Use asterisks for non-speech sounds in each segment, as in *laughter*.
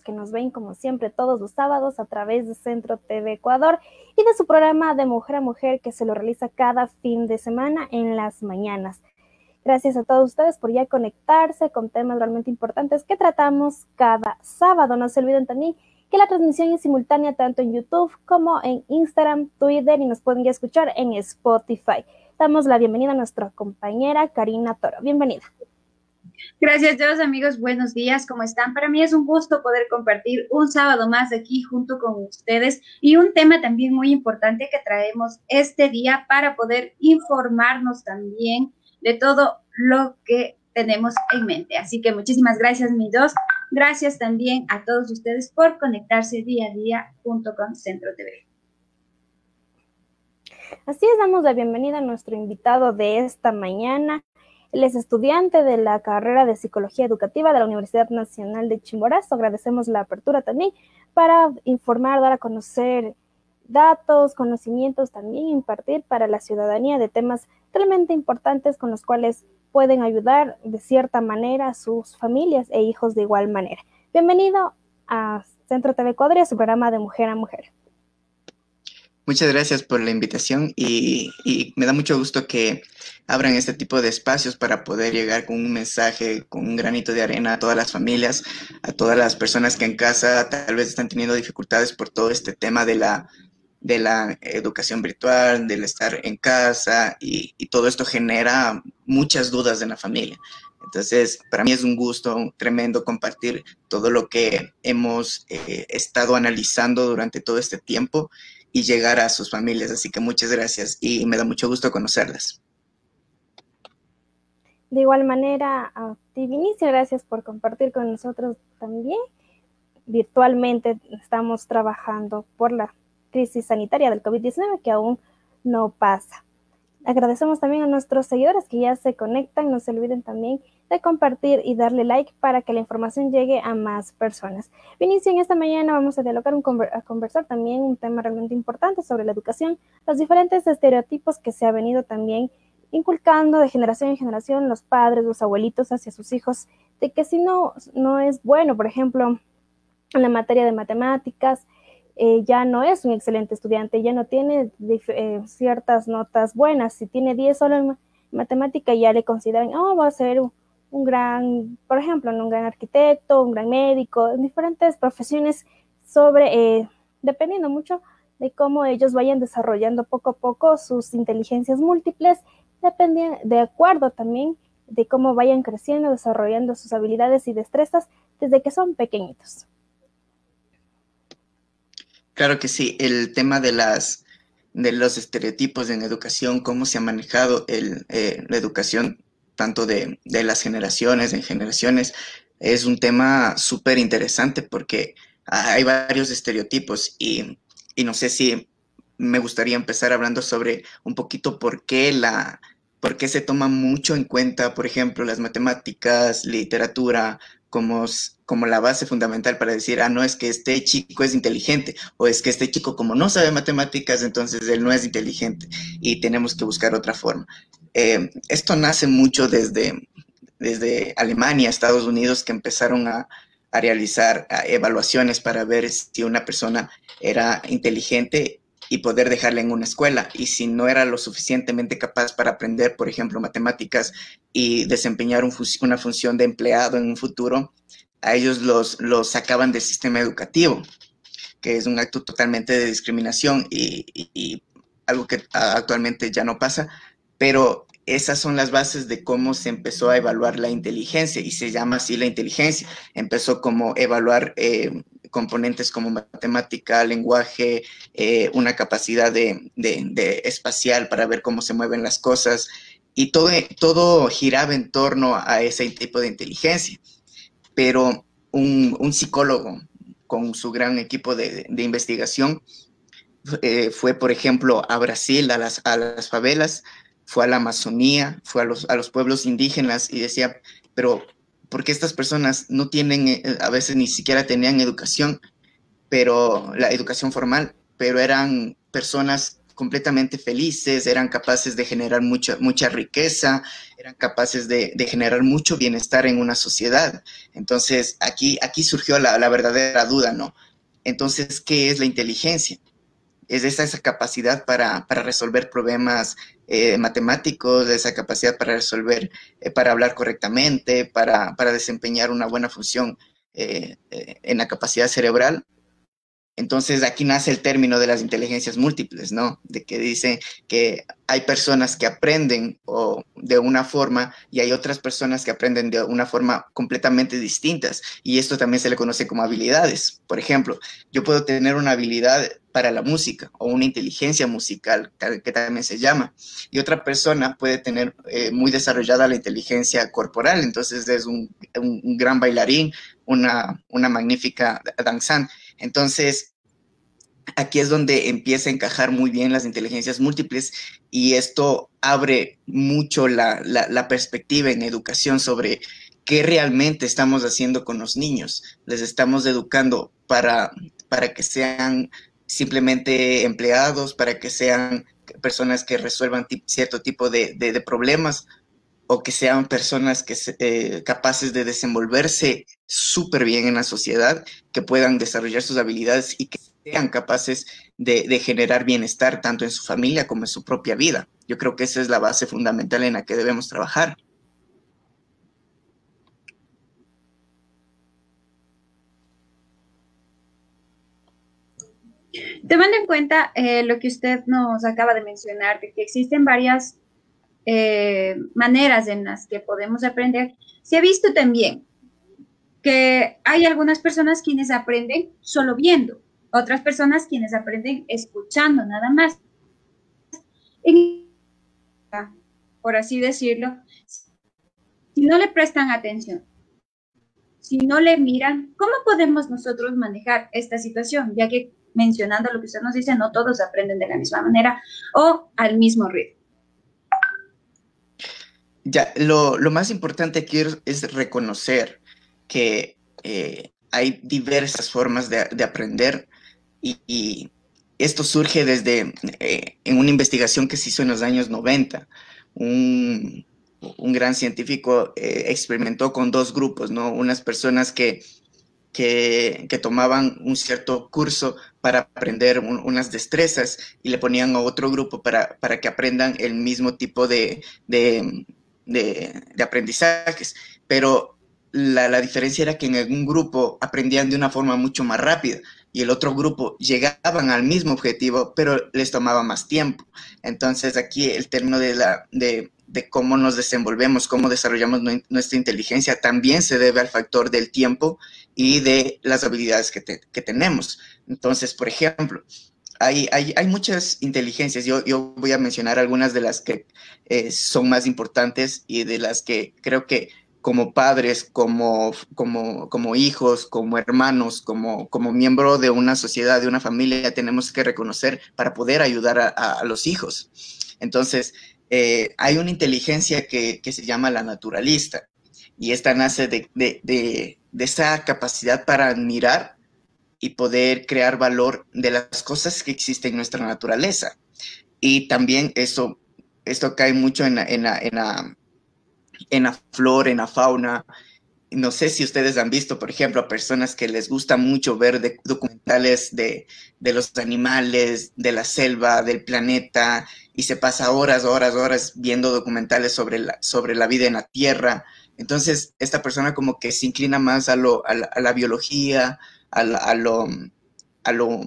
que nos ven como siempre todos los sábados a través de Centro TV Ecuador y de su programa de Mujer a Mujer que se lo realiza cada fin de semana en las mañanas. Gracias a todos ustedes por ya conectarse con temas realmente importantes que tratamos cada sábado. No se olviden también que la transmisión es simultánea tanto en YouTube como en Instagram, Twitter y nos pueden ya escuchar en Spotify. Damos la bienvenida a nuestra compañera Karina Toro. Bienvenida. Gracias, todos amigos. Buenos días, ¿cómo están? Para mí es un gusto poder compartir un sábado más aquí junto con ustedes y un tema también muy importante que traemos este día para poder informarnos también de todo lo que tenemos en mente. Así que muchísimas gracias, mis dos. Gracias también a todos ustedes por conectarse día a día junto con Centro TV. Así es, damos la bienvenida a nuestro invitado de esta mañana. Él es estudiante de la carrera de Psicología Educativa de la Universidad Nacional de Chimborazo. Agradecemos la apertura también para informar, dar a conocer datos, conocimientos, también impartir para la ciudadanía de temas realmente importantes con los cuales pueden ayudar de cierta manera a sus familias e hijos de igual manera. Bienvenido a Centro TV Cuadria, su programa de Mujer a Mujer. Muchas gracias por la invitación y, me da mucho gusto que abran este tipo de espacios para poder llegar con un mensaje, con un granito de arena a todas las familias, a todas las personas que en casa tal vez están teniendo dificultades por todo este tema de la, de la educación virtual, del estar en casa y, todo esto genera muchas dudas en la familia. Entonces, para mí es un gusto tremendo compartir todo lo que hemos eh, estado analizando durante todo este tiempo y llegar a sus familias. Así que muchas gracias y me da mucho gusto conocerlas. De igual manera, a Vinicio, gracias por compartir con nosotros también. Virtualmente estamos trabajando por la crisis sanitaria del COVID-19 que aún no pasa. Agradecemos también a nuestros seguidores que ya se conectan. No se olviden también de compartir y darle like para que la información llegue a más personas. Vinicio, en esta mañana vamos a dialogar, un a conversar también un tema realmente importante sobre la educación, los diferentes estereotipos que se ha venido también inculcando de generación en generación los padres, los abuelitos hacia sus hijos, de que si no, no es bueno, por ejemplo, en la materia de matemáticas, eh, ya no es un excelente estudiante, ya no tiene eh, ciertas notas buenas. Si tiene 10 solo en matemática, ya le consideran, oh, va a ser un, gran, por ejemplo, un gran arquitecto, un gran médico, en diferentes profesiones sobre, eh, dependiendo mucho de cómo ellos vayan desarrollando poco a poco sus inteligencias múltiples, dependiendo, de acuerdo también de cómo vayan creciendo, desarrollando sus habilidades y destrezas desde que son pequeñitos. Claro que sí, el tema de las de los estereotipos en educación, cómo se ha manejado el, eh, la educación tanto de, las generaciones en generaciones, es un tema súper interesante porque hay varios estereotipos y, y, no sé si me gustaría empezar hablando sobre un poquito por qué la por qué se toma mucho en cuenta, por ejemplo, las matemáticas, literatura, como, como la base fundamental para decir, ah, no, es que este chico es inteligente, o es que este chico como no sabe matemáticas, entonces él no es inteligente y tenemos que buscar otra forma. Eh, esto nace mucho desde, desde Alemania, Estados Unidos, que empezaron a, a realizar evaluaciones para ver si una persona era inteligente y poder dejarla en una escuela. Y si no era lo suficientemente capaz para aprender, por ejemplo, matemáticas y desempeñar una función de empleado en un futuro, a ellos los, los sacaban del sistema educativo, que es un acto totalmente de discriminación y, algo que actualmente ya no pasa. Pero esas son las bases de cómo se empezó a evaluar la inteligencia y se llama así la inteligencia. Empezó como evaluar eh, componentes como matemática, lenguaje, eh, una capacidad de, espacial para ver cómo se mueven las cosas y todo, todo giraba en torno a ese tipo de inteligencia. Pero un, psicólogo con su gran equipo de, investigación eh, fue, por ejemplo, a Brasil, a las, a las favelas, fue a la Amazonía, fue a los, a los pueblos indígenas y decía, pero porque estas personas no tienen, eh, a veces ni siquiera tenían educación, pero la educación formal, pero eran personas completamente felices, eran capaces de generar mucha, mucha riqueza, eran capaces de, generar mucho bienestar en una sociedad. Entonces, aquí, aquí surgió la, verdadera duda, ¿no? Entonces, ¿qué es la inteligencia? Es esa, esa capacidad para, resolver problemas eh, matemáticos, esa capacidad para resolver, eh, para hablar correctamente, para, desempeñar una buena función eh, en la capacidad cerebral entonces aquí nace el término de las inteligencias múltiples, ¿no? De que dice que hay personas que aprenden de una forma y hay otras personas que aprenden de una forma completamente distintas. Y esto también se le conoce como habilidades. Por ejemplo, yo puedo tener una habilidad para la música o una inteligencia musical, que también se llama. Y otra persona puede tener eh, muy desarrollada la inteligencia corporal, entonces es un, gran bailarín, una, una magnífica danzante. Entonces, aquí es donde empieza a encajar muy bien las inteligencias múltiples y esto abre mucho la, perspectiva en educación sobre qué realmente estamos haciendo con los niños. Les estamos educando para, para que sean simplemente empleados, para que sean personas que resuelvan cierto tipo de, problemas o que sean personas que eh, capaces de desenvolverse súper bien en la sociedad, que puedan desarrollar sus habilidades y que sean capaces de, generar bienestar tanto en su familia como en su propia vida. Yo creo que esa es la base fundamental en la que debemos trabajar. Tomando en cuenta eh, lo que usted nos acaba de mencionar, de que existen varias eh, maneras en las que podemos aprender, se ha visto también que hay algunas personas quienes aprenden solo viendo, otras personas quienes aprenden escuchando nada más. por así decirlo, si no le prestan atención, si no le miran, ¿cómo podemos nosotros manejar esta situación? Ya que mencionando lo que usted nos dice, no todos aprenden de la misma manera o al mismo ritmo. Ya, lo, más importante aquí es reconocer que eh, hay diversas formas de, aprender y, esto surge desde eh, en una investigación que se hizo en los años 90. Un, gran científico eh, experimentó con dos grupos, ¿no? Unas personas que, que, tomaban un cierto curso para aprender unas destrezas y le ponían a otro grupo para, para que aprendan el mismo tipo de, de, de aprendizajes. Pero la, diferencia era que en algún grupo aprendían de una forma mucho más rápida y el otro grupo llegaban al mismo objetivo, pero les tomaba más tiempo. Entonces aquí el término de, la, de, cómo nos desenvolvemos, cómo desarrollamos nuestra inteligencia, también se debe al factor del tiempo y de las habilidades que, tenemos. Entonces, por ejemplo, hay, hay, hay, muchas inteligencias. Yo, yo voy a mencionar algunas de las que eh, son más importantes y de las que creo que como padres, como, como, como hijos, como hermanos, como, como miembro de una sociedad, de una familia, tenemos que reconocer para poder ayudar a, los hijos. Entonces, eh, hay una inteligencia que, se llama la naturalista y esta nace de, de, esa capacidad para admirar y poder crear valor de las cosas que existen en nuestra naturaleza. Y también eso, esto cae mucho en en la en la flora, en la fauna. No sé si ustedes han visto, por ejemplo, a personas que les gusta mucho ver documentales de, los animales, de la selva, del planeta, y se pasa horas, horas, horas viendo documentales sobre la, sobre la vida en la Tierra. Entonces, esta persona como que se inclina más a, lo, a, la, biología, a, lo, a, lo,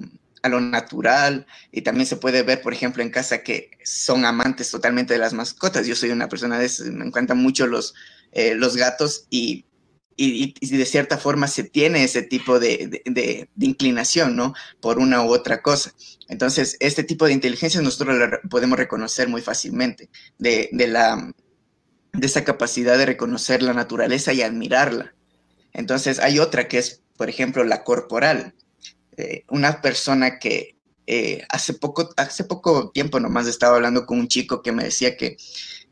a lo natural y también se puede ver, por ejemplo, en casa que son amantes totalmente de las mascotas. Yo soy una persona de me encantan mucho los, eh, los gatos y, y, de cierta forma se tiene ese tipo de, de, inclinación, ¿no? Por una u otra cosa. Entonces, este tipo de inteligencia nosotros lo podemos reconocer muy fácilmente, de, de, la, de esa capacidad de reconocer la naturaleza y admirarla. Entonces, hay otra que es, por ejemplo, la corporal eh, una persona que eh, hace, poco, hace poco tiempo nomás estaba hablando con un chico que me decía que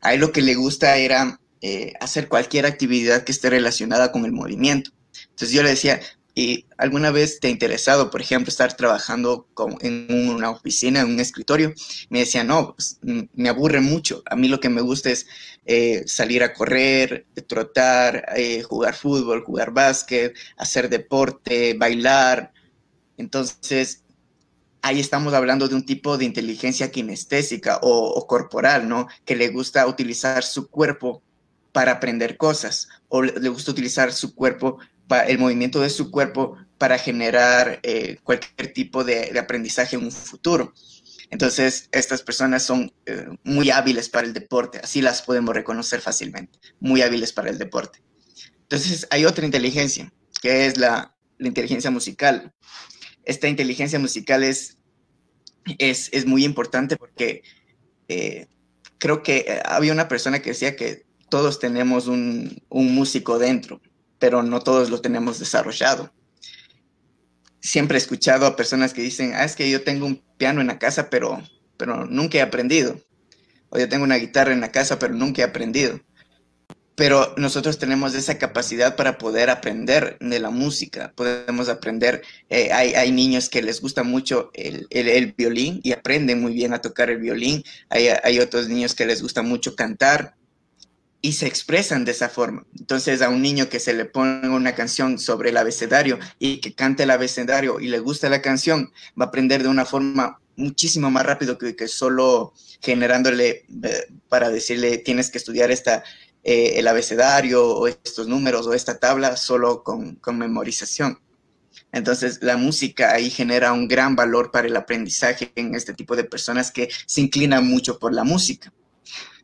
a él lo que le gusta era eh, hacer cualquier actividad que esté relacionada con el movimiento. Entonces yo le decía, ¿Y alguna vez te ha interesado, por ejemplo, estar trabajando en una oficina, en un escritorio? Me decía, no, pues, me aburre mucho. A mí lo que me gusta es eh, salir a correr, trotar, eh, jugar fútbol, jugar básquet, hacer deporte, bailar. Entonces, ahí estamos hablando de un tipo de inteligencia kinestésica o, o corporal, ¿no? Que le gusta utilizar su cuerpo para aprender cosas o le gusta utilizar su cuerpo el movimiento de su cuerpo para generar eh, cualquier tipo de, aprendizaje en un futuro. Entonces, estas personas son eh, muy hábiles para el deporte, así las podemos reconocer fácilmente, muy hábiles para el deporte. Entonces, hay otra inteligencia, que es la, inteligencia musical. Esta inteligencia musical es, es, muy importante porque eh, creo que había una persona que decía que todos tenemos un, un músico dentro, pero no todos lo tenemos desarrollado. Siempre he escuchado a personas que dicen, ah, es que yo tengo un piano en la casa, pero, pero nunca he aprendido. O yo tengo una guitarra en la casa, pero nunca he aprendido. Pero nosotros tenemos esa capacidad para poder aprender de la música. Podemos aprender, eh, hay, hay, niños que les gusta mucho el, el, violín y aprenden muy bien a tocar el violín. Hay, hay otros niños que les gusta mucho cantar y se expresan de esa forma. Entonces, a un niño que se le pone una canción sobre el abecedario y que cante el abecedario y le gusta la canción, va a aprender de una forma muchísimo más rápido que, que solo generándole eh, para decirle tienes que estudiar esta, eh, el abecedario o estos números o esta tabla solo con, con memorización. Entonces, la música ahí genera un gran valor para el aprendizaje en este tipo de personas que se inclinan mucho por la música.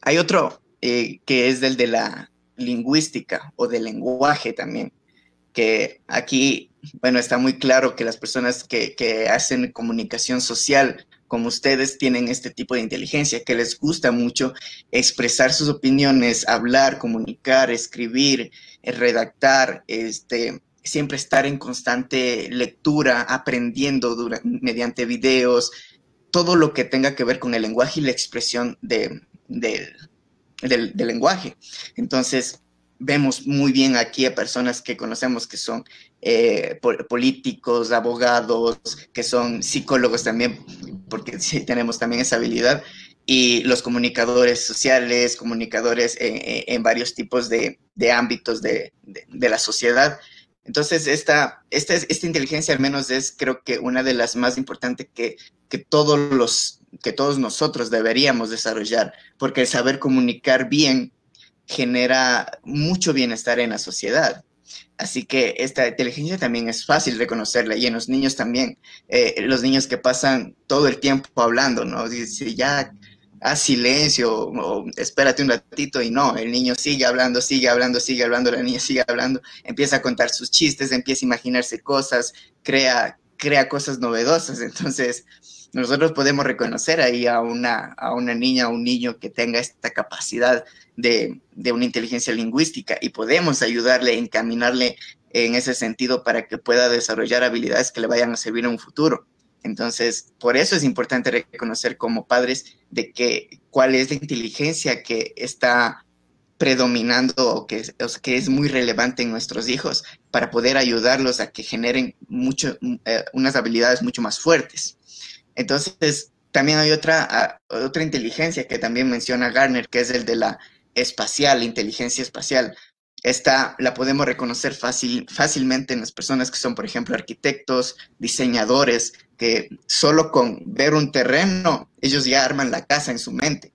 Hay otro, eh, que es del de la lingüística o del lenguaje también, que aquí, bueno, está muy claro que las personas que, que hacen comunicación social como ustedes tienen este tipo de inteligencia, que les gusta mucho expresar sus opiniones, hablar, comunicar, escribir, eh, redactar, este, siempre estar en constante lectura, aprendiendo mediante videos, todo lo que tenga que ver con el lenguaje y la expresión de, de, del, lenguaje. Entonces, vemos muy bien aquí a personas que conocemos que son eh, políticos, abogados, que son psicólogos también, porque sí tenemos también esa habilidad, y los comunicadores sociales, comunicadores en, varios tipos de, ámbitos de, la sociedad. Entonces, esta, esta, esta inteligencia al menos es creo que una de las más importantes que, que todos los que todos nosotros deberíamos desarrollar, porque el saber comunicar bien genera mucho bienestar en la sociedad. Así que esta inteligencia también es fácil reconocerla y en los niños también. Eh, los niños que pasan todo el tiempo hablando, ¿no? Dice, ya, haz silencio o espérate un ratito y no, el niño sigue hablando, sigue hablando, sigue hablando, la niña sigue hablando, empieza a contar sus chistes, empieza a imaginarse cosas, crea, crea cosas novedosas. *laughs* Entonces, nosotros podemos reconocer ahí a una, a una niña o un niño que tenga esta capacidad de, de una inteligencia lingüística y podemos ayudarle, encaminarle en ese sentido para que pueda desarrollar habilidades que le vayan a servir en un futuro. Entonces, por eso es importante reconocer como padres de que cuál es la inteligencia que está predominando o que, que es muy relevante en nuestros hijos para poder ayudarlos a que generen mucho, eh, unas habilidades mucho más fuertes. Entonces, también hay otra, otra inteligencia que también menciona Garner, que es el de la espacial, inteligencia espacial. Esta la podemos reconocer fácil, fácilmente en las personas que son, por ejemplo, arquitectos, diseñadores, que solo con ver un terreno, ellos ya arman la casa en su mente.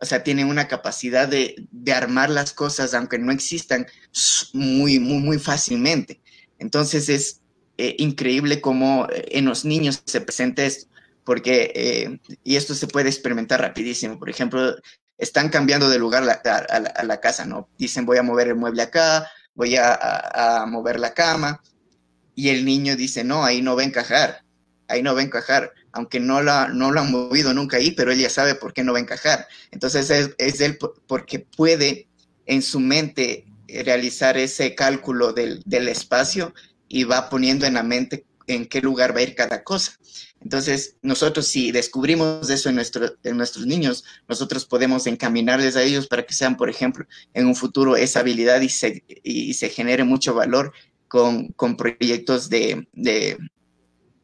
O sea, tienen una capacidad de, de armar las cosas, aunque no existan, muy, muy, muy fácilmente. Entonces es eh, increíble cómo eh, en los niños se presenta esto porque, eh, y esto se puede experimentar rapidísimo, por ejemplo, están cambiando de lugar a, la, casa, ¿no? Dicen, voy a mover el mueble acá, voy a, mover la cama, y el niño dice, no, ahí no va a encajar, ahí no va a encajar, aunque no, la, no lo han movido nunca ahí, pero él ya sabe por qué no va a encajar. Entonces es, es él porque puede en su mente realizar ese cálculo del, del espacio y va poniendo en la mente en qué lugar va a ir cada cosa. Entonces, nosotros si descubrimos eso en, nuestro, en nuestros niños, nosotros podemos encaminarles a ellos para que sean, por ejemplo, en un futuro esa habilidad y se, y se genere mucho valor con, con proyectos de, de,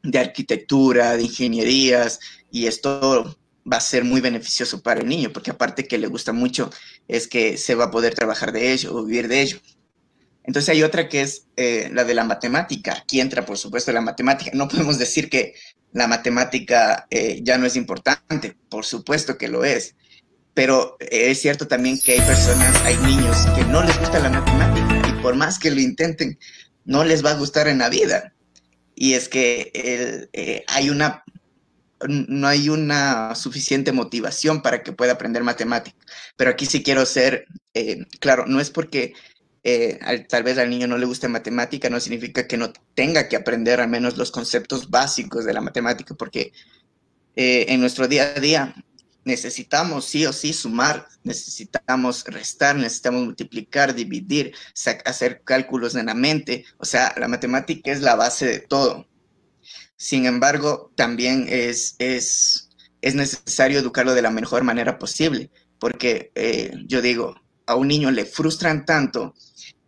de arquitectura, de ingenierías, y esto va a ser muy beneficioso para el niño, porque aparte que le gusta mucho, es que se va a poder trabajar de ello o vivir de ello. Entonces hay otra que es eh, la de la matemática. Aquí entra, por supuesto, la matemática. No podemos decir que la matemática eh, ya no es importante, por supuesto que lo es. Pero eh, es cierto también que hay personas, hay niños que no les gusta la matemática y por más que lo intenten, no les va a gustar en la vida. Y es que hay una no hay una suficiente motivación para que pueda aprender matemática. Pero aquí sí quiero ser eh, claro, no es porque eh, tal vez al niño no le guste matemática, no significa que no tenga que aprender al menos los conceptos básicos de la matemática, porque eh, en nuestro día a día necesitamos sí o sí sumar, necesitamos restar, necesitamos multiplicar, dividir, hacer cálculos en la mente. O sea, la matemática es la base de todo. Sin embargo, también es, es, es necesario educarlo de la mejor manera posible, porque eh, yo digo, a un niño le frustran tanto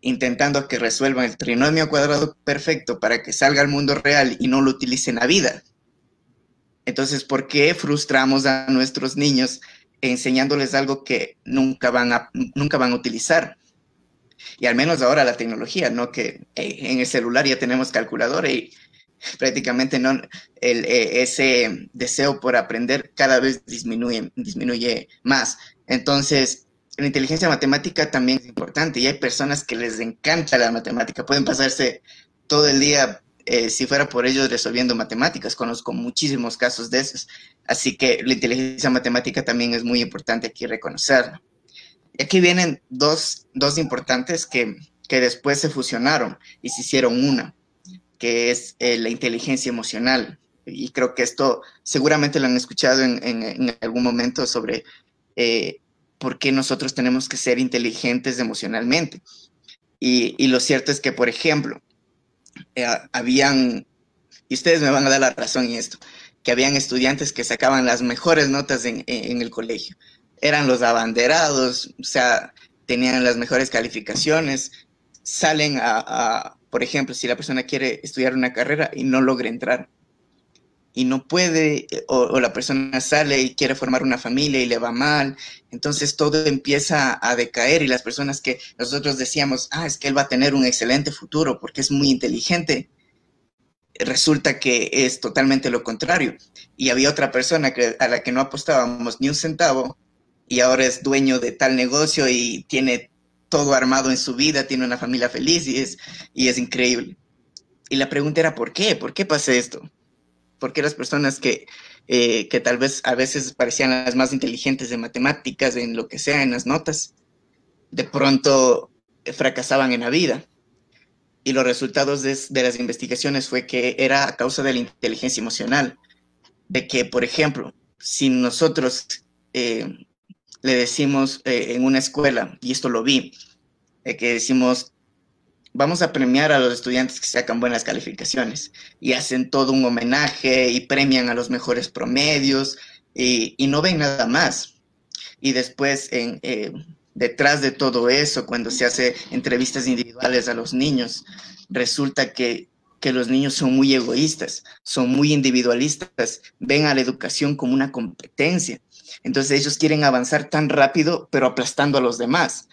intentando que resuelvan el trinomio cuadrado perfecto para que salga al mundo real y no lo utilice en la vida. Entonces, ¿por qué frustramos a nuestros niños enseñándoles algo que nunca van a, nunca van a utilizar? Y al menos ahora la tecnología, ¿no? Que eh, en el celular ya tenemos calculadora y prácticamente no, el, eh, ese deseo por aprender cada vez disminuye, disminuye más. Entonces, la inteligencia matemática también es importante y hay personas que les encanta la matemática, pueden pasarse todo el día, eh, si fuera por ellos, resolviendo matemáticas. Conozco muchísimos casos de esos. Así que la inteligencia matemática también es muy importante aquí reconocerla. Y aquí vienen dos, dos importantes que, que después se fusionaron y se hicieron una que es eh, la inteligencia emocional. Y creo que esto seguramente lo han escuchado en, algún momento sobre eh, por qué nosotros tenemos que ser inteligentes emocionalmente. Y, lo cierto es que, por ejemplo, eh, habían, y ustedes me van a dar la razón en esto, que habían estudiantes que sacaban las mejores notas en, el colegio. Eran los abanderados, o sea, tenían las mejores calificaciones, salen a por ejemplo, si la persona quiere estudiar una carrera y no logra entrar y no puede, o, la persona sale y quiere formar una familia y le va mal, entonces todo empieza a decaer y las personas que nosotros decíamos, ah, es que él va a tener un excelente futuro porque es muy inteligente, resulta que es totalmente lo contrario. Y había otra persona a la que no apostábamos ni un centavo y ahora es dueño de tal negocio y tiene todo armado en su vida, tiene una familia feliz y es, y es increíble. Y la pregunta era, ¿por qué? ¿Por qué pasa esto? ¿Por qué las personas que, eh, que tal vez a veces parecían las más inteligentes de matemáticas, en lo que sea, en las notas, de pronto fracasaban en la vida? Y los resultados de, las investigaciones fue que era a causa de la inteligencia emocional, de que, por ejemplo, si nosotros eh, le decimos eh, en una escuela, y esto lo vi, que decimos, vamos a premiar a los estudiantes que sacan buenas calificaciones y hacen todo un homenaje y premian a los mejores promedios y, no ven nada más. Y después, en, eh, detrás de todo eso, cuando se hace entrevistas individuales a los niños, resulta que, que los niños son muy egoístas, son muy individualistas, ven a la educación como una competencia entonces ellos quieren avanzar tan rápido, pero aplastando a los demás.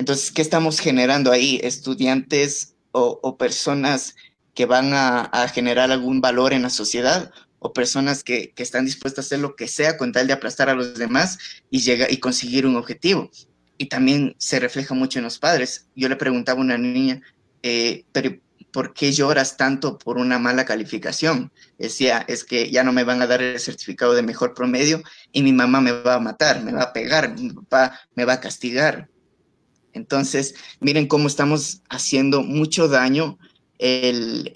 Entonces, ¿qué estamos generando ahí? Estudiantes o, personas que van a, generar algún valor en la sociedad o personas que, están dispuestas a hacer lo que sea con tal de aplastar a los demás y, llega, y conseguir un objetivo. Y también se refleja mucho en los padres. Yo le preguntaba a una niña, eh, pero ¿por qué lloras tanto por una mala calificación? Decía, es que ya no me van a dar el certificado de mejor promedio y mi mamá me va a matar, me va a pegar, mi papá me va a castigar. Entonces, miren cómo estamos haciendo mucho daño el,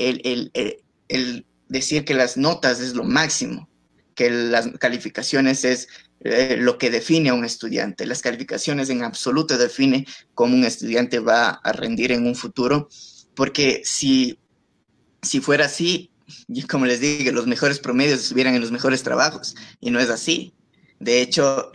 decir que las notas es lo máximo, que las calificaciones es eh, lo que define a un estudiante. Las calificaciones en absoluto define cómo un estudiante va a rendir en un futuro porque si, si fuera así, como les digo, los mejores promedios estuvieran en los mejores trabajos, y no es así. De hecho,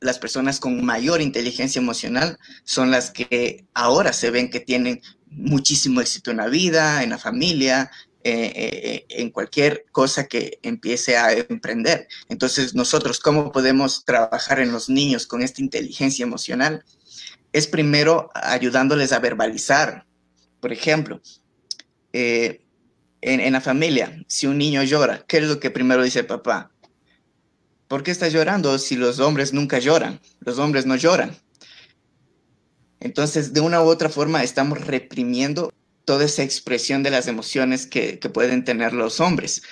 las personas con mayor inteligencia emocional son las que ahora se ven que tienen muchísimo éxito en la vida, en la familia, eh, eh, en cualquier cosa que empiece a emprender. Entonces, nosotros, ¿cómo podemos trabajar en los niños con esta inteligencia emocional? Es primero ayudándoles a verbalizar. Por ejemplo, eh, en, en, la familia, si un niño llora, ¿qué es lo que primero dice el papá? ¿Por qué está llorando si los hombres nunca lloran? Los hombres no lloran. Entonces, de una u otra forma, estamos reprimiendo toda esa expresión de las emociones que, pueden tener los hombres.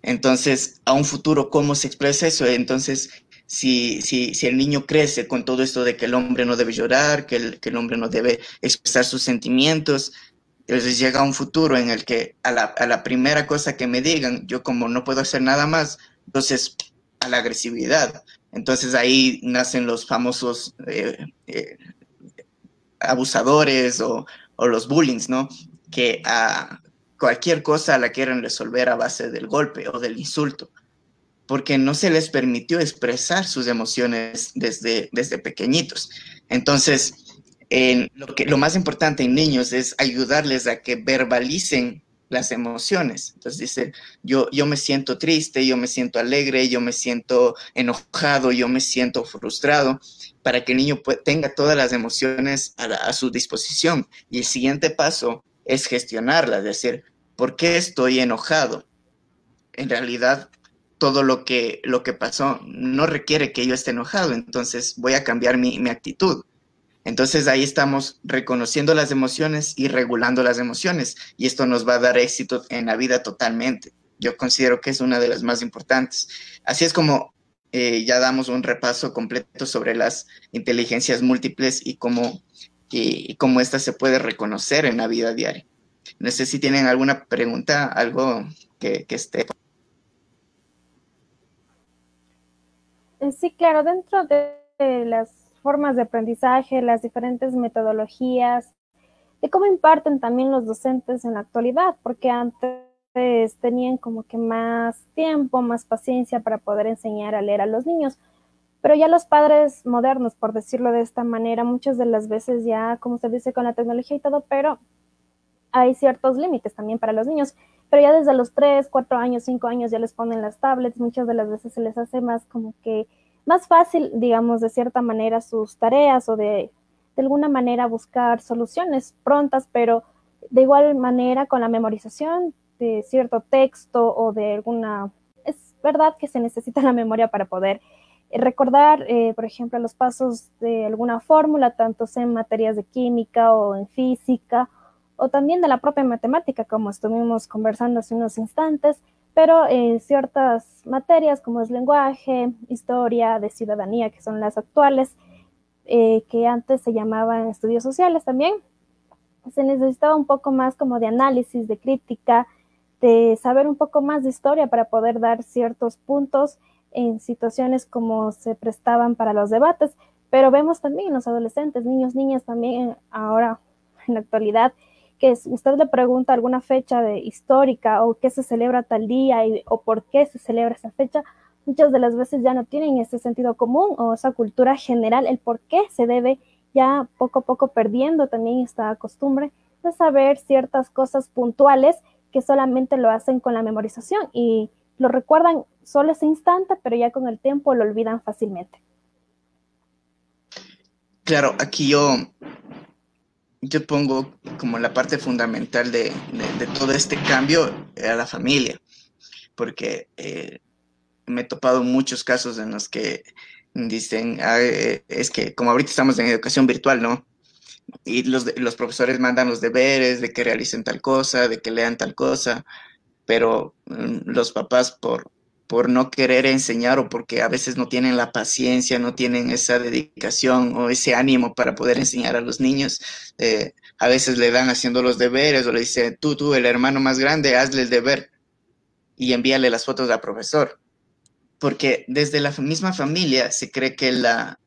Entonces, a un futuro, ¿cómo se expresa eso? Entonces, si, si, si, el niño crece con todo esto de que el hombre no debe llorar, que el, que el hombre no debe expresar sus sentimientos, entonces llega un futuro en el que a la, a la, primera cosa que me digan, yo como no puedo hacer nada más, entonces la agresividad. Entonces ahí nacen los famosos eh, eh, abusadores o, o, los bullings, ¿no? que a cualquier cosa la quieren resolver a base del golpe o del insulto, porque no se les permitió expresar sus emociones desde, desde pequeñitos. Entonces, lo, que, lo más importante en niños es ayudarles a que verbalicen las emociones. Entonces dice, yo, yo me siento triste, yo me siento alegre, yo me siento enojado, yo me siento frustrado, para que el niño tenga todas las emociones a, su disposición. Y el siguiente paso es gestionarla, es decir, ¿por qué estoy enojado? En realidad, todo lo que, lo que pasó no requiere que yo esté enojado, entonces voy a cambiar mi, mi actitud. Entonces ahí estamos reconociendo las emociones y regulando las emociones y esto nos va a dar éxito en la vida totalmente. Yo considero que es una de las más importantes. Así es como eh, ya damos un repaso completo sobre las inteligencias múltiples y cómo y, cómo esta se puede reconocer en la vida diaria. No sé si tienen alguna pregunta, algo que, esté. Eh, sí, claro, dentro de las formas de aprendizaje, las diferentes metodologías, de cómo imparten también los docentes en la actualidad, porque antes tenían como que más tiempo, más paciencia para poder enseñar a leer a los niños. Pero ya los padres modernos, por decirlo de esta manera, muchas de las veces ya, como se dice, con la tecnología y todo, pero hay ciertos límites también para los niños. Pero ya desde los 3, 4 años, 5 años ya les ponen las tablets, muchas de las veces se les hace más como que más fácil, digamos, de cierta manera sus tareas o de, de alguna manera buscar soluciones prontas, pero de igual manera con la memorización de cierto texto o de alguna... Es verdad que se necesita la memoria para poder eh, recordar, eh, por ejemplo, los pasos de alguna fórmula, tanto sea en materias de química o en física, o también de la propia matemática, como estuvimos conversando hace unos instantes, pero en ciertas materias como es lenguaje, historia, de ciudadanía, que son las actuales, eh, que antes se llamaban estudios sociales también, se necesitaba un poco más como de análisis, de crítica, de saber un poco más de historia para poder dar ciertos puntos en situaciones como se prestaban para los debates, pero vemos también los adolescentes, niños, niñas también ahora en la actualidad, que usted le pregunta alguna fecha de histórica o qué se celebra tal día o por qué se celebra esa fecha, muchas de las veces ya no tienen ese sentido común o esa cultura general, el por qué se debe ya poco a poco perdiendo también esta costumbre de saber ciertas cosas puntuales que solamente lo hacen con la memorización y lo recuerdan solo ese instante, pero ya con el tiempo lo olvidan fácilmente. Claro, aquí yo, yo pongo como la parte fundamental de, todo este cambio a la familia, porque eh, me he topado muchos casos en los que dicen, eh, es que como ahorita estamos en educación virtual, ¿no? Y los, los profesores mandan los deberes de que realicen tal cosa, de que lean tal cosa, pero mm, los papás por, por no querer enseñar o porque a veces no tienen la paciencia, no tienen esa dedicación o ese ánimo para poder enseñar a los niños. Eh, a veces le dan haciendo los deberes o le dice, tú, tú, el hermano más grande, hazle el deber y envíale las fotos al profesor. Porque desde la misma familia se cree que la,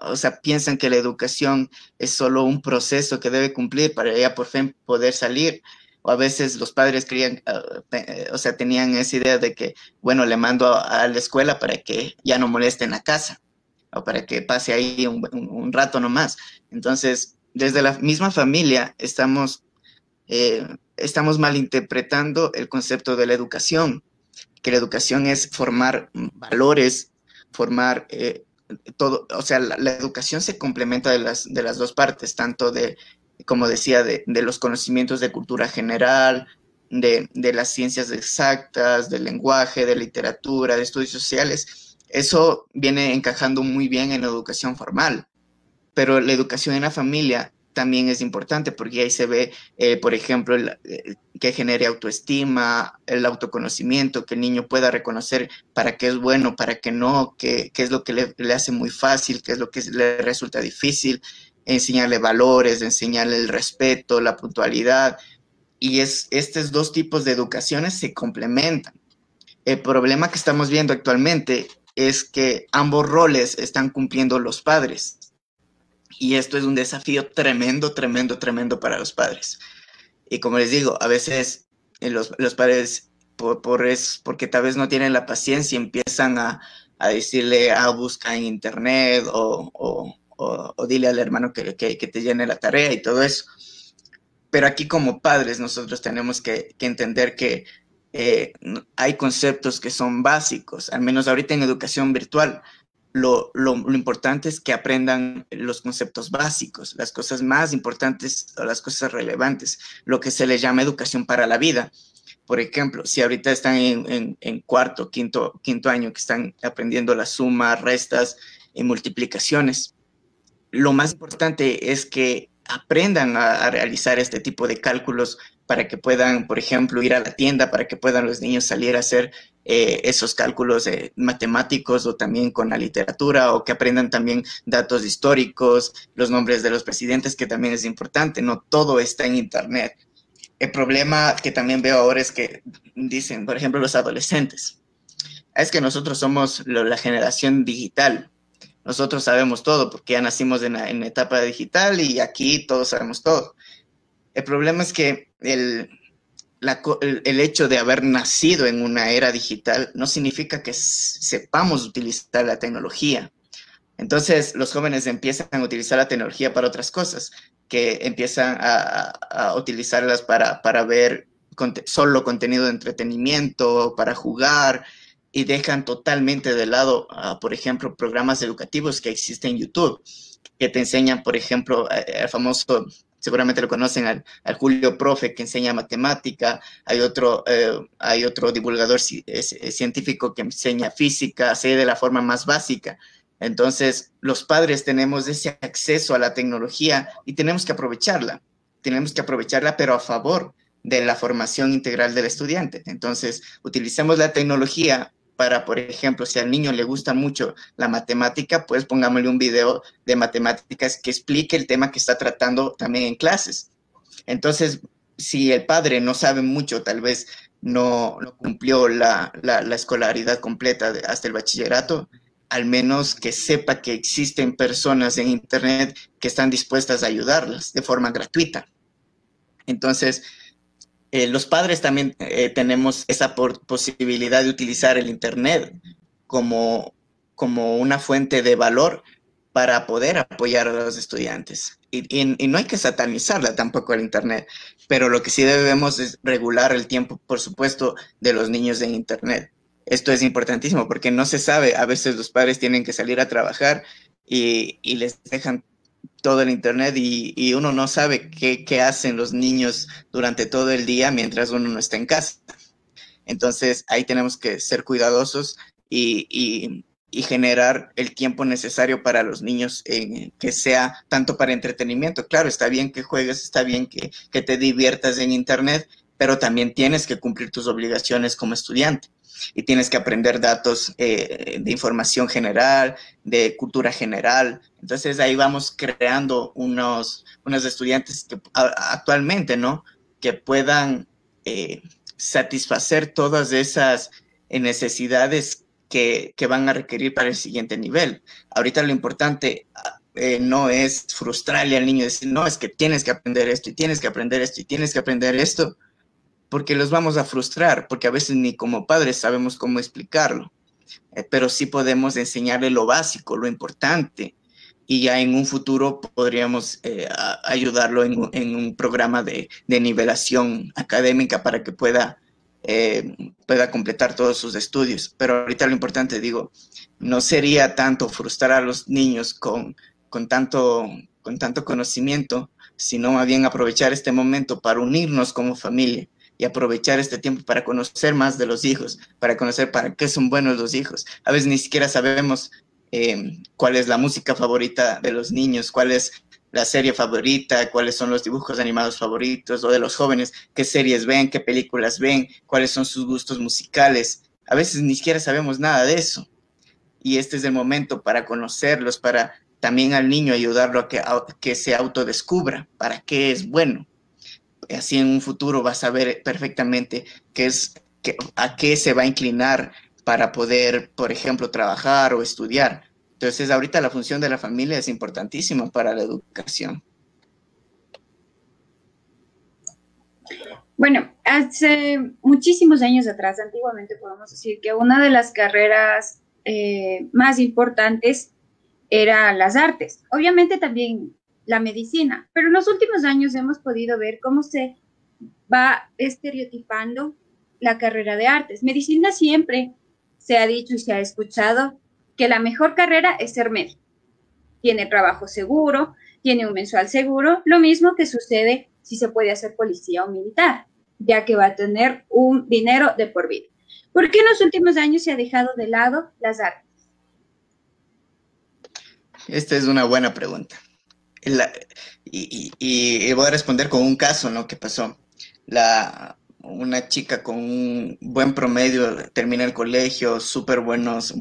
o sea, piensan que la educación es solo un proceso que debe cumplir para ella por fin poder salir o a veces los padres creían, ah, o sea, tenían esa idea de que, bueno, le mando a, la escuela para que ya no moleste en la casa o para que pase ahí un, rato nomás. Entonces, desde la misma familia estamos eh, estamos malinterpretando el concepto de la educación, que la educación es formar valores, formar todo, o sea, la, educación se complementa de las, de las dos partes, tanto de, como decía, de, los conocimientos de cultura general, de, de, las ciencias exactas, del lenguaje, de literatura, de estudios sociales. Eso viene encajando muy bien en la educación formal, pero la educación en la familia también es importante porque ahí se ve, eh, por ejemplo, eh, que genere autoestima, el autoconocimiento, que el niño pueda reconocer para qué es bueno, para qué no, qué, qué es lo que le, le, hace muy fácil, qué es lo que le resulta difícil, enseñarle valores, enseñarle el respeto, la puntualidad. Y es, estos dos tipos de educaciones se complementan. El problema que estamos viendo actualmente es que ambos roles están cumpliendo los padres y esto es un desafío tremendo, tremendo, tremendo para los padres. Y como les digo, a veces eh, los, los padres, por, es, porque tal vez no tienen la paciencia, empiezan a, a decirle, ah, busca en internet o, o, dile al hermano que, que, que, te llene la tarea y todo eso. Pero aquí como padres nosotros tenemos que, que entender que eh, hay conceptos que son básicos, al menos ahorita en educación virtual lo, importante es que aprendan los conceptos básicos, las cosas más importantes o las cosas relevantes, lo que se le llama educación para la vida. Por ejemplo, si ahorita están en, cuarto, quinto, quinto año, que están aprendiendo las sumas, restas y multiplicaciones, lo más importante es que aprendan a, realizar este tipo de cálculos para que puedan, por ejemplo, ir a la tienda, para que puedan los niños salir a hacer eh, esos cálculos eh, matemáticos o también con la literatura o que aprendan también datos históricos, los nombres de los presidentes, que también es importante, no todo está en Internet. El problema que también veo ahora es que dicen, por ejemplo, los adolescentes, es que nosotros somos la generación digital, nosotros sabemos todo porque ya nacimos en la, en etapa digital y aquí todos sabemos todo. El problema es que el, el, hecho de haber nacido en una era digital no significa que sepamos utilizar la tecnología. Entonces los jóvenes empiezan a utilizar la tecnología para otras cosas, que empiezan a, a utilizarlas para, para ver solo contenido de entretenimiento, para jugar, y dejan totalmente de lado, uh, por ejemplo, programas educativos que existen en YouTube, que te enseñan, por ejemplo, el famoso, seguramente lo conocen, al, al, Julio Profe, que enseña matemática, hay otro, eh, hay otro divulgador científico que enseña física, así de la forma más básica. Entonces, los padres tenemos ese acceso a la tecnología y tenemos que aprovecharla. Tenemos que aprovecharla, pero a favor de la formación integral del estudiante. Entonces, utilicemos la tecnología para, por ejemplo, si al niño le gusta mucho la matemática, pues pongámosle un video de matemáticas que explique el tema que está tratando también en clases. Entonces, si el padre no sabe mucho, tal vez no, no cumplió la, la, la, escolaridad completa hasta el bachillerato, al menos que sepa que existen personas en Internet que están dispuestas a ayudarlas de forma gratuita. Entonces, eh, los padres también eh, tenemos esa posibilidad de utilizar el Internet como, como una fuente de valor para poder apoyar a los estudiantes. Y, no hay que satanizarla tampoco el Internet, pero lo que sí debemos es regular el tiempo, por supuesto, de los niños en Internet. Esto es importantísimo porque no se sabe, a veces los padres tienen que salir a trabajar y les dejan todo el Internet y, uno no sabe qué, hacen los niños durante todo el día mientras uno no está en casa. Entonces ahí tenemos que ser cuidadosos y, generar el tiempo necesario para los niños que sea tanto para entretenimiento. Claro, está bien que juegues, está bien que, que te diviertas en Internet, pero también tienes que cumplir tus obligaciones como estudiante y tienes que aprender datos eh, de información general, de cultura general. Entonces ahí vamos creando unos, unos estudiantes que actualmente, ¿no? Que puedan eh, satisfacer todas esas necesidades que, que, van a requerir para el siguiente nivel. Ahorita lo importante eh, no es frustrarle al niño, decir, no, es que tienes que aprender esto y tienes que aprender esto y tienes que aprender esto, porque los vamos a frustrar, porque a veces ni como padres sabemos cómo explicarlo, eh, pero sí podemos enseñarle lo básico, lo importante, y ya en un futuro podríamos eh, ayudarlo en, un programa de, nivelación académica para que pueda, eh, pueda completar todos sus estudios. Pero ahorita lo importante, digo, no sería tanto frustrar a los niños con, con, tanto, con tanto conocimiento, sino más bien aprovechar este momento para unirnos como familia y aprovechar este tiempo para conocer más de los hijos, para conocer para qué son buenos los hijos. A veces ni siquiera sabemos eh, cuál es la música favorita de los niños, cuál es la serie favorita, cuáles son los dibujos animados favoritos o de los jóvenes, qué series ven, qué películas ven, cuáles son sus gustos musicales. A veces ni siquiera sabemos nada de eso. Y este es el momento para conocerlos, para también al niño ayudarlo a que, que se autodescubra para qué es bueno. Así en un futuro va a saber perfectamente qué es, a qué se va a inclinar para poder, por ejemplo, trabajar o estudiar. Entonces, ahorita la función de la familia es importantísima para la educación. Bueno, hace muchísimos años atrás, antiguamente podemos decir que una de las carreras eh, más importantes era las artes. Obviamente también la medicina, pero en los últimos años hemos podido ver cómo se va estereotipando la carrera de artes. Medicina siempre se ha dicho y se ha escuchado que la mejor carrera es ser médico. Tiene trabajo seguro, tiene un mensual seguro, lo mismo que sucede si se puede hacer policía o militar, ya que va a tener un dinero de por vida. ¿Por qué en los últimos años se ha dejado de lado las artes? Esta es una buena pregunta. Y, voy a responder con un caso, ¿no? Que pasó. La, una chica con un buen promedio, termina el colegio, súper buenas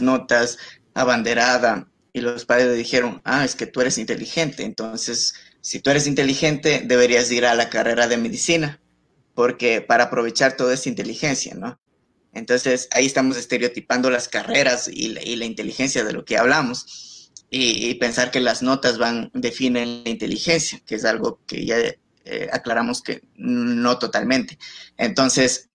notas, abanderada, y los padres le dijeron, ah, es que tú eres inteligente, entonces, si tú eres inteligente, deberías ir a la carrera de medicina, porque para aprovechar toda esa inteligencia, ¿no? Entonces, ahí estamos estereotipando las carreras y la, inteligencia de lo que hablamos. Y, pensar que las notas van, definen la inteligencia, que es algo que ya eh, aclaramos que no totalmente. Entonces,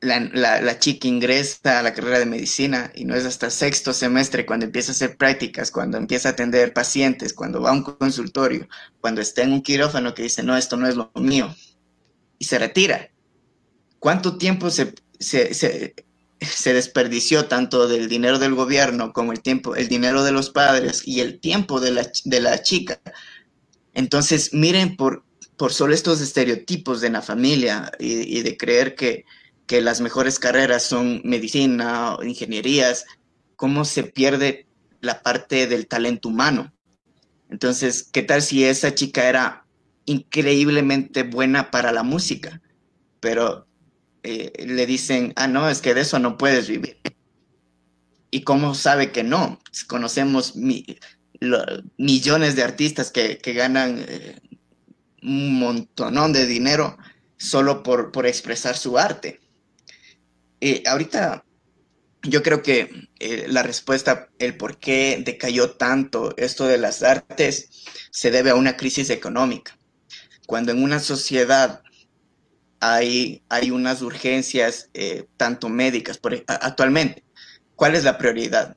la, chica ingresa a la carrera de medicina y no es hasta sexto semestre cuando empieza a hacer prácticas, cuando empieza a atender pacientes, cuando va a un consultorio, cuando está en un quirófano que dice, no, esto no es lo mío, y se retira. ¿Cuánto tiempo se, desperdició tanto del dinero del gobierno como el tiempo, el dinero de los padres y el tiempo de la, de la chica entonces, miren por, por solo estos estereotipos de la familia y, de creer que, las mejores carreras son medicina o ingenierías, cómo se pierde la parte del talento humano. Entonces, ¿qué tal si esa chica era increíblemente buena para la música? Pero eh, le dicen, ah, no, es que de eso no puedes vivir. ¿Y cómo sabe que no? Conocemos millones de artistas que, ganan eh, un montonón de dinero solo por, por expresar su arte. Eh, ahorita yo creo que eh, la respuesta, el por qué decayó tanto esto de las artes, se debe a una crisis económica. Cuando en una sociedad hay, hay unas urgencias, tanto médicas, por, actualmente, ¿cuál es la prioridad?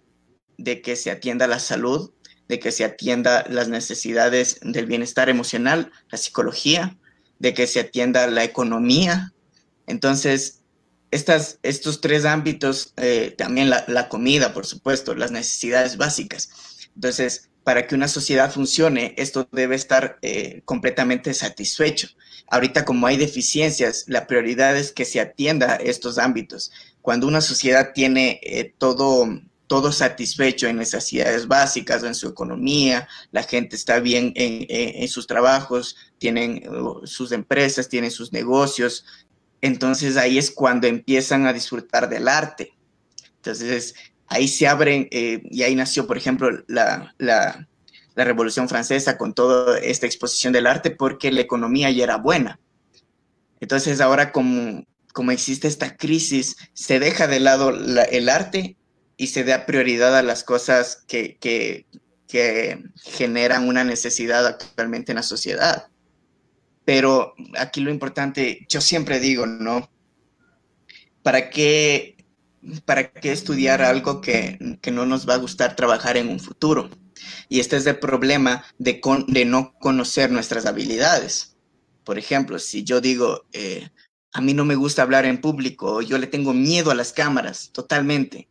De que se atienda la salud de que se atienda las necesidades del bienestar emocional, la psicología, de que se atienda la economía. Entonces, estos tres ámbitos, eh, también la, comida, por supuesto, las necesidades básicas. Entonces, para que una sociedad funcione, esto debe estar eh, completamente satisfecho. Ahorita, como hay deficiencias, la prioridad es que se atienda estos ámbitos. Cuando una sociedad tiene eh, todo todo satisfecho en necesidades básicas, en su economía, la gente está bien en, sus trabajos, tienen uh, sus empresas, tienen sus negocios. Entonces ahí es cuando empiezan a disfrutar del arte. Entonces ahí se abren, eh, y ahí nació, por ejemplo, la, la, Revolución Francesa con toda esta exposición del arte porque la economía ya era buena. Entonces ahora como, como existe esta crisis, se deja de lado el arte y se da prioridad a las cosas que, que, generan una necesidad actualmente en la sociedad. Pero aquí lo importante, yo siempre digo, ¿no? ¿Para qué, para qué estudiar algo que, que, no nos va a gustar trabajar en un futuro? Y este es el problema de, de no conocer nuestras habilidades. Por ejemplo, si yo digo, eh, a mí no me gusta hablar en público, yo le tengo miedo a las cámaras, totalmente.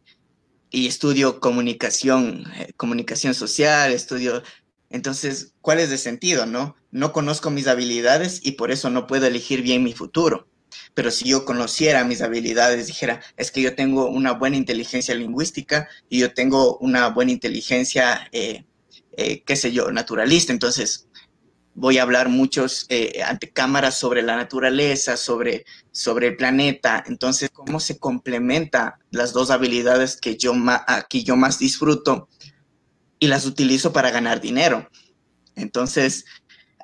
Y estudio comunicación, eh, comunicación social, estudio... Entonces, ¿cuál es el sentido, no? No conozco mis habilidades y por eso no puedo elegir bien mi futuro. Pero si yo conociera mis habilidades, dijera, es que yo tengo una buena inteligencia lingüística y yo tengo una buena inteligencia, eh, eh, qué sé yo, naturalista, entonces voy a hablar muchos eh, ante cámaras sobre la naturaleza, sobre, sobre el planeta. Entonces, ¿cómo se complementa las dos habilidades que yo, que yo más disfruto y las utilizo para ganar dinero? Entonces,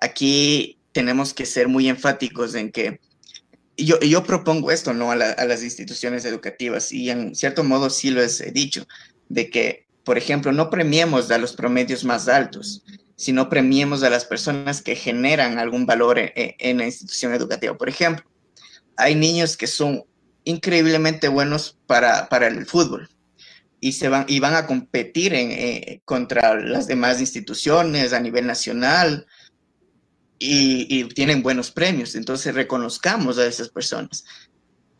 aquí tenemos que ser muy enfáticos en que yo, yo propongo esto, ¿no? A, las instituciones educativas y en cierto modo sí lo he dicho, de que, por ejemplo, no premiemos a los promedios más altos, sino premiemos a las personas que generan algún valor en, en la institución educativa. Por ejemplo, hay niños que son increíblemente buenos para, para el fútbol y, se van, y van a competir eh, contra las demás instituciones a nivel nacional y, tienen buenos premios. Entonces reconozcamos a esas personas.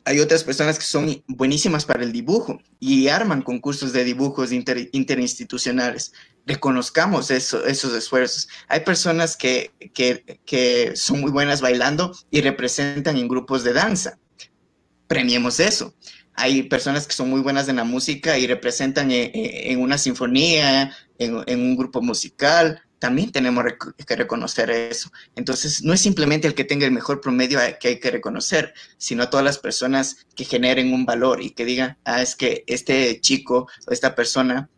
Hay otras personas que son buenísimas para el dibujo y arman concursos de dibujos inter, interinstitucionales reconozcamos eso, esos esfuerzos. Hay personas que, que, que, son muy buenas bailando y representan en grupos de danza. Premiemos eso. Hay personas que son muy buenas en la música y representan en, en una sinfonía, en, un grupo musical. También tenemos que reconocer eso. Entonces, no es simplemente el que tenga el mejor promedio que hay que reconocer, sino todas las personas que generen un valor y que digan, ah, es que este chico o esta persona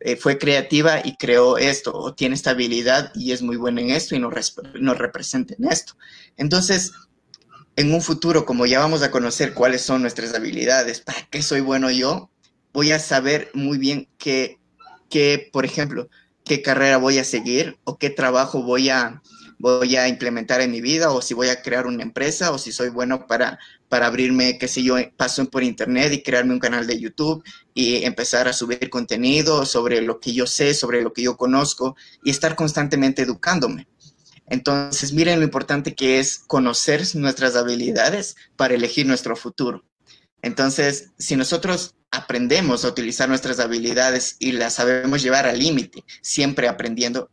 eh, fue creativa y creó esto, o tiene esta habilidad y es muy buena en esto y nos, nos representa en esto. Entonces, en un futuro, como ya vamos a conocer cuáles son nuestras habilidades, para qué soy bueno yo, voy a saber muy bien qué, qué por ejemplo, qué carrera voy a seguir o qué trabajo voy a, voy a implementar en mi vida o si voy a crear una empresa o si soy bueno para, para abrirme, qué sé yo, paso por internet y crearme un canal de YouTube y empezar a subir contenido sobre lo que yo sé, sobre lo que yo conozco y estar constantemente educándome. Entonces, miren lo importante que es conocer nuestras habilidades para elegir nuestro futuro. Entonces, si nosotros aprendemos a utilizar nuestras habilidades y las sabemos llevar al límite, siempre aprendiendo,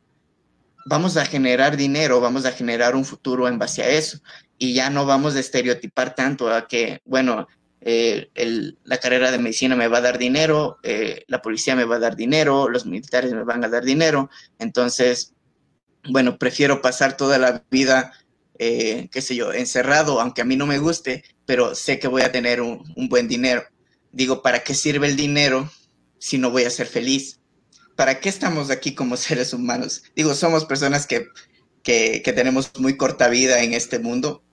vamos a generar dinero, vamos a generar un futuro en base a eso. Y ya no vamos a estereotipar tanto a que, bueno, eh, la carrera de medicina me va a dar dinero, eh, la policía me va a dar dinero, los militares me van a dar dinero. Entonces, bueno, prefiero pasar toda la vida, eh, qué sé yo, encerrado, aunque a mí no me guste, pero sé que voy a tener un, buen dinero. Digo, ¿para qué sirve el dinero si no voy a ser feliz? ¿para qué estamos aquí como *laughs* seres humanos? Digo, somos personas que, que, tenemos muy corta vida en este mundo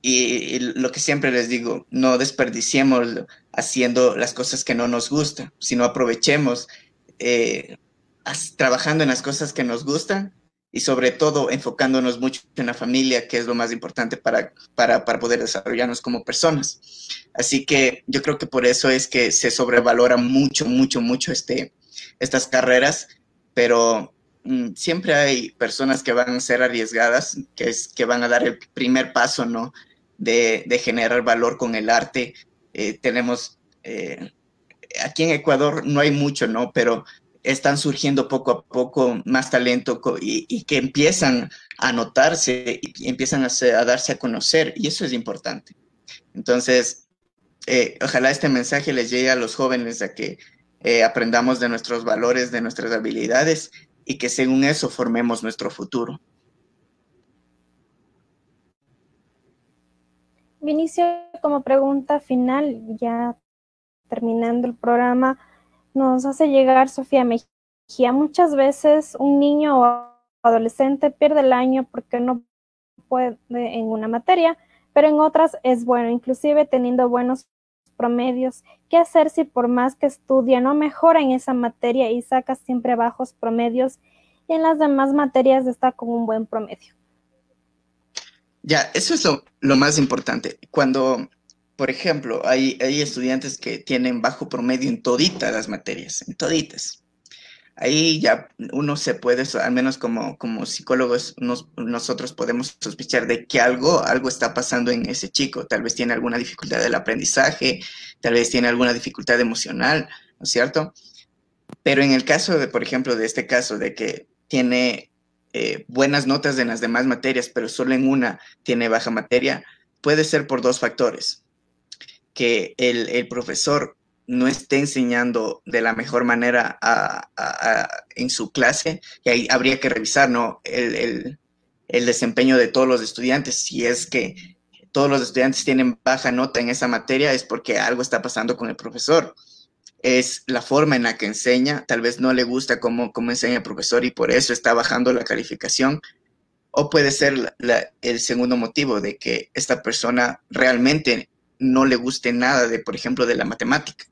y, y, lo que siempre les digo, no desperdiciemos haciendo las cosas que no nos gustan, sino aprovechemos eh, trabajando en las cosas que nos gustan y sobre todo enfocándonos mucho en la familia, que es lo más importante para, para, para, poder desarrollarnos como personas. Así que yo creo que por eso es que se sobrevalora mucho, mucho, mucho este, estas carreras, pero mm, siempre hay personas que van a ser arriesgadas, que, es, que van a dar el primer paso, ¿no? De, de generar valor con el arte. Eh, tenemos, eh, aquí en Ecuador no hay mucho, ¿no? Pero están surgiendo poco a poco más talento y, que empiezan a notarse y empiezan a, a, darse a conocer, y eso es importante. Entonces, eh, ojalá este mensaje les llegue a los jóvenes a que eh, aprendamos de nuestros valores, de nuestras habilidades y que según eso formemos nuestro futuro. Vinicio, como pregunta final, ya terminando el programa, nos hace llegar Sofía Mejía. Muchas veces un niño o adolescente pierde el año porque no puede en una materia, pero en otras es bueno, inclusive teniendo buenos promedios. ¿Qué hacer si por más que estudia no mejora en esa materia y saca siempre bajos promedios y en las demás materias está con un buen promedio? Ya, eso es lo, lo más importante. Cuando, por ejemplo, hay, hay, estudiantes que tienen bajo promedio en toditas las materias, en toditas. ahí ya uno se puede, al menos como, como psicólogos, nosotros podemos sospechar de que algo, algo está pasando en ese chico. Tal vez tiene alguna dificultad del aprendizaje, tal vez tiene alguna dificultad emocional, ¿no es cierto? Pero en el caso de, por ejemplo, de este caso, de que tiene eh, buenas notas en las demás materias, pero solo en una tiene baja materia, puede ser por dos factores. Que el, el profesor no esté enseñando de la mejor manera en su clase, y ahí habría que revisar ¿no? el, desempeño de todos los estudiantes. Si es que todos los estudiantes tienen baja nota en esa materia, es porque algo está pasando con el profesor. Es la forma en la que enseña, tal vez no le gusta cómo, cómo enseña el profesor y por eso está bajando la calificación. O puede ser el segundo motivo de que esta persona realmente no le guste nada de, por ejemplo, de la matemática.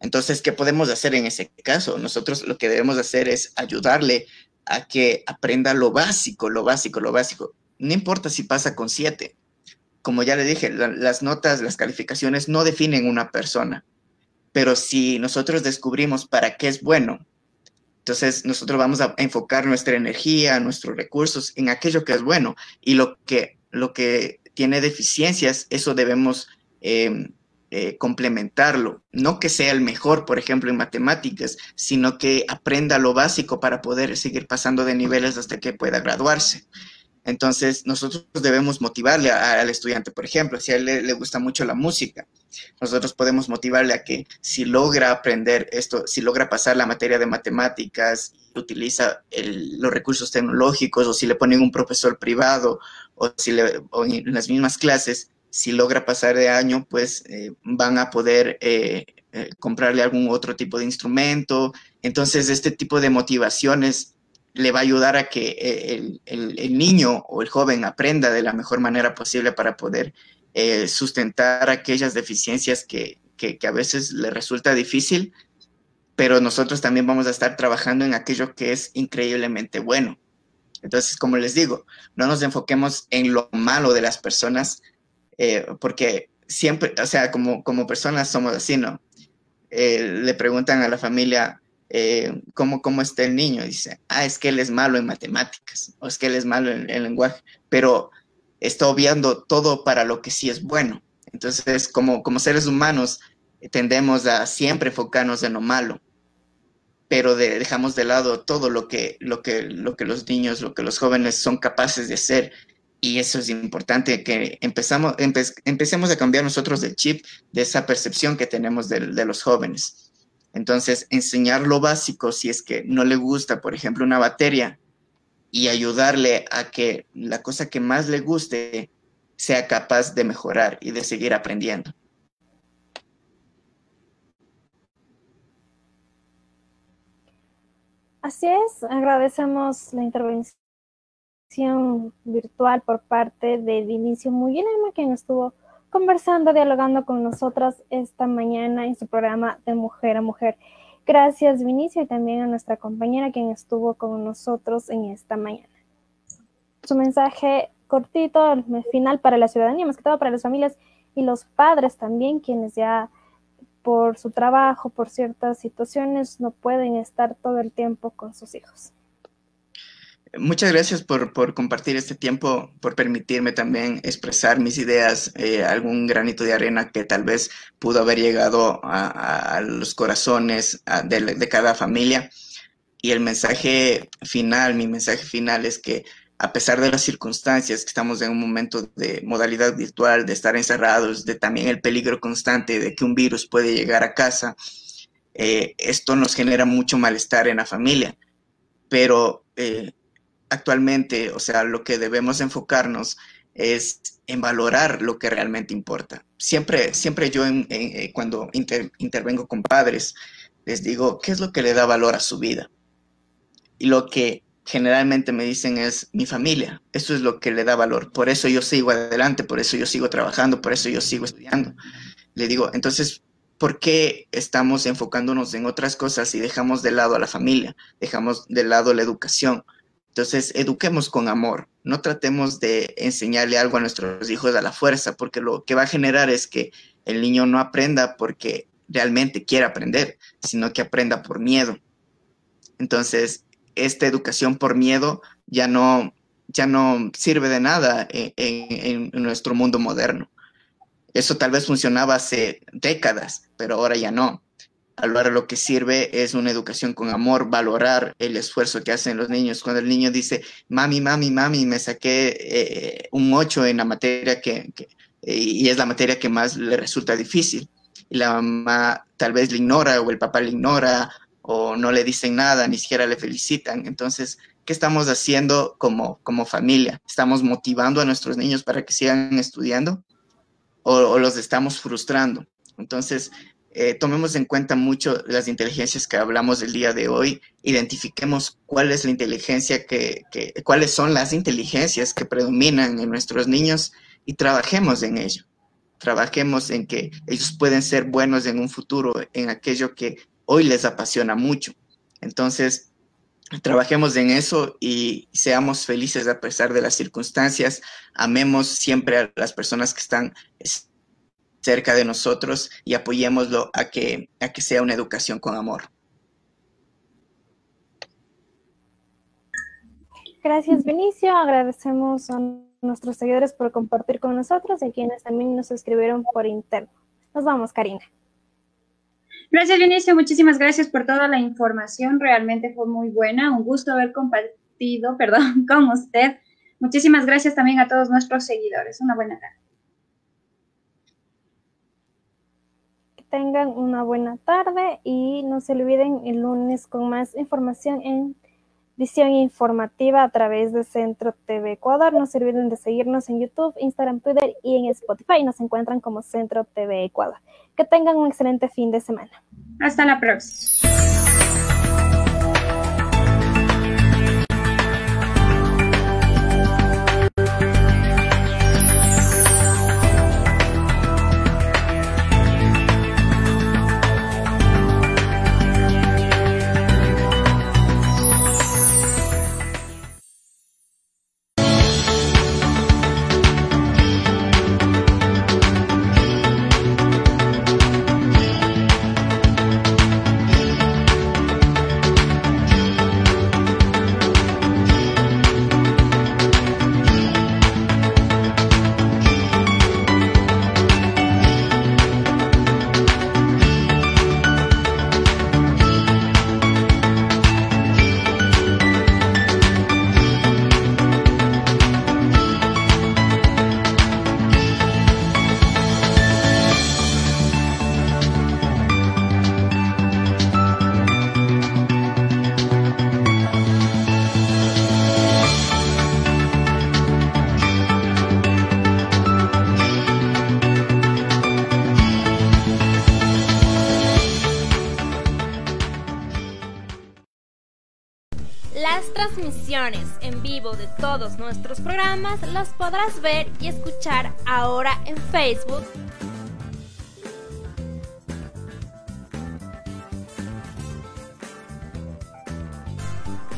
Entonces, ¿qué podemos hacer en ese caso? Nosotros lo que debemos hacer es ayudarle a que aprenda lo básico, lo básico, lo básico. No importa si pasa con siete. Como ya le dije, las notas, las calificaciones no definen una persona. Pero si nosotros descubrimos para qué es bueno, entonces nosotros vamos a enfocar nuestra energía, nuestros recursos en aquello que es bueno. Y lo que, lo que tiene deficiencias, eso debemos eh, eh, complementarlo, no que sea el mejor, por ejemplo, en matemáticas, sino que aprenda lo básico para poder seguir pasando de niveles hasta que pueda graduarse. Entonces, nosotros debemos motivarle al estudiante, por ejemplo, si a él le, gusta mucho la música, nosotros podemos motivarle a que si logra aprender esto, si logra pasar la materia de matemáticas, utiliza los recursos tecnológicos o si le ponen un profesor privado o si le, o en las mismas clases, si logra pasar de año, pues eh, van a poder eh, eh, comprarle algún otro tipo de instrumento. Entonces, este tipo de motivaciones le va a ayudar a que el, niño o el joven aprenda de la mejor manera posible para poder sustentar aquellas deficiencias que, que, a veces le resulta difícil, pero nosotros también vamos a estar trabajando en aquello que es increíblemente bueno. Entonces, como les digo, no nos enfoquemos en lo malo de las personas, eh, porque siempre, o sea, como, como personas somos así, ¿no? Eh, le preguntan a la familia eh, ¿cómo, cómo está el niño, dice, ah, es que él es malo en matemáticas, o es que él es malo en el lenguaje, pero está obviando todo para lo que sí es bueno. Entonces, como, como seres humanos, tendemos a siempre enfocarnos en lo malo, pero dejamos de lado todo lo que, lo, que, lo que los niños, lo que los jóvenes son capaces de hacer y eso es importante, que empezamos, empecemos a cambiar nosotros el chip de esa percepción que tenemos de, los jóvenes. Entonces, enseñar lo básico, si es que no le gusta, por ejemplo, una batería, y ayudarle a que la cosa que más le guste sea capaz de mejorar y de seguir aprendiendo. Así es, agradecemos la intervención virtual por parte de Vinicio Muyinema, quien estuvo conversando, dialogando con nosotras esta mañana en su programa de Mujer a Mujer. Gracias, Vinicio, y también a nuestra compañera quien estuvo con nosotros en esta mañana. Su mensaje cortito, final para la ciudadanía, más que todo para las familias y los padres también, quienes ya por su trabajo, por ciertas situaciones, no pueden estar todo el tiempo con sus hijos. Muchas gracias por, compartir este tiempo, por permitirme también expresar mis ideas, eh, algún granito de arena que tal vez pudo haber llegado a, los corazones de, cada familia. Y el mensaje final, mi mensaje final es que a pesar de las circunstancias, que estamos en un momento de modalidad virtual, de estar encerrados, de también el peligro constante de que un virus puede llegar a casa, eh, esto nos genera mucho malestar en la familia. Pero eh, actualmente, o sea, lo que debemos enfocarnos es en valorar lo que realmente importa. Siempre, siempre yo eh, cuando intervengo con padres, les digo, ¿qué es lo que le da valor a su vida? Y lo que generalmente me dicen es mi familia, eso es lo que le da valor, por eso yo sigo adelante, por eso yo sigo trabajando, por eso yo sigo estudiando. Le digo, entonces, ¿por qué estamos enfocándonos en otras cosas y dejamos de lado a la familia, dejamos de lado la educación? Entonces, eduquemos con amor, no tratemos de enseñarle algo a nuestros hijos a la fuerza, porque lo que va a generar es que el niño no aprenda porque realmente quiere aprender, sino que aprenda por miedo. Entonces, esta educación por miedo ya no, ya no sirve de nada en, nuestro mundo moderno. Eso tal vez funcionaba hace décadas, pero ahora ya no. Ahora lo que sirve es una educación con amor, valorar el esfuerzo que hacen los niños. Cuando el niño dice, mami, mami, mami, me saqué eh, un 8 en la materia que, y es la materia que más le resulta difícil. Y la mamá tal vez le ignora o el papá le ignora o no le dicen nada, ni siquiera le felicitan. Entonces, ¿qué estamos haciendo como, como familia? ¿Estamos motivando a nuestros niños para que sigan estudiando o, los estamos frustrando? Entonces, eh, tomemos en cuenta mucho las inteligencias que hablamos del día de hoy, identifiquemos cuál es la inteligencia que, que, cuáles son las inteligencias que predominan en nuestros niños y trabajemos en ello. Trabajemos en que ellos pueden ser buenos en un futuro, en aquello que hoy les apasiona mucho. Entonces, trabajemos en eso y seamos felices a pesar de las circunstancias. Amemos siempre a las personas que están cerca de nosotros y apoyémoslo a que, a que sea una educación con amor. Gracias, Benicio. Agradecemos a nuestros seguidores por compartir con nosotros y a quienes también nos escribieron por interno. Nos vamos, Karina. Gracias, Vinicio. Muchísimas gracias por toda la información. Realmente fue muy buena. Un gusto haber compartido, *laughs* perdón, con usted. Muchísimas gracias también a todos nuestros seguidores. Una buena tarde. Tengan una buena tarde y no se olviden el lunes con más información en visión informativa a través de Centro TV Ecuador. No se olviden de seguirnos en YouTube, Instagram, Twitter y en Spotify. Nos encuentran como Centro TV Ecuador. Que tengan un excelente fin de semana. Hasta la próxima. Nuestros programas los podrás ver y escuchar ahora en Facebook.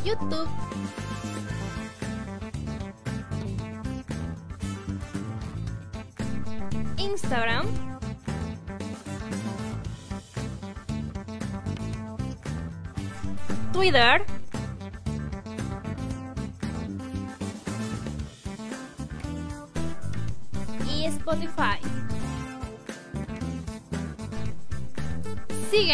YouTube. Instagram. Twitter.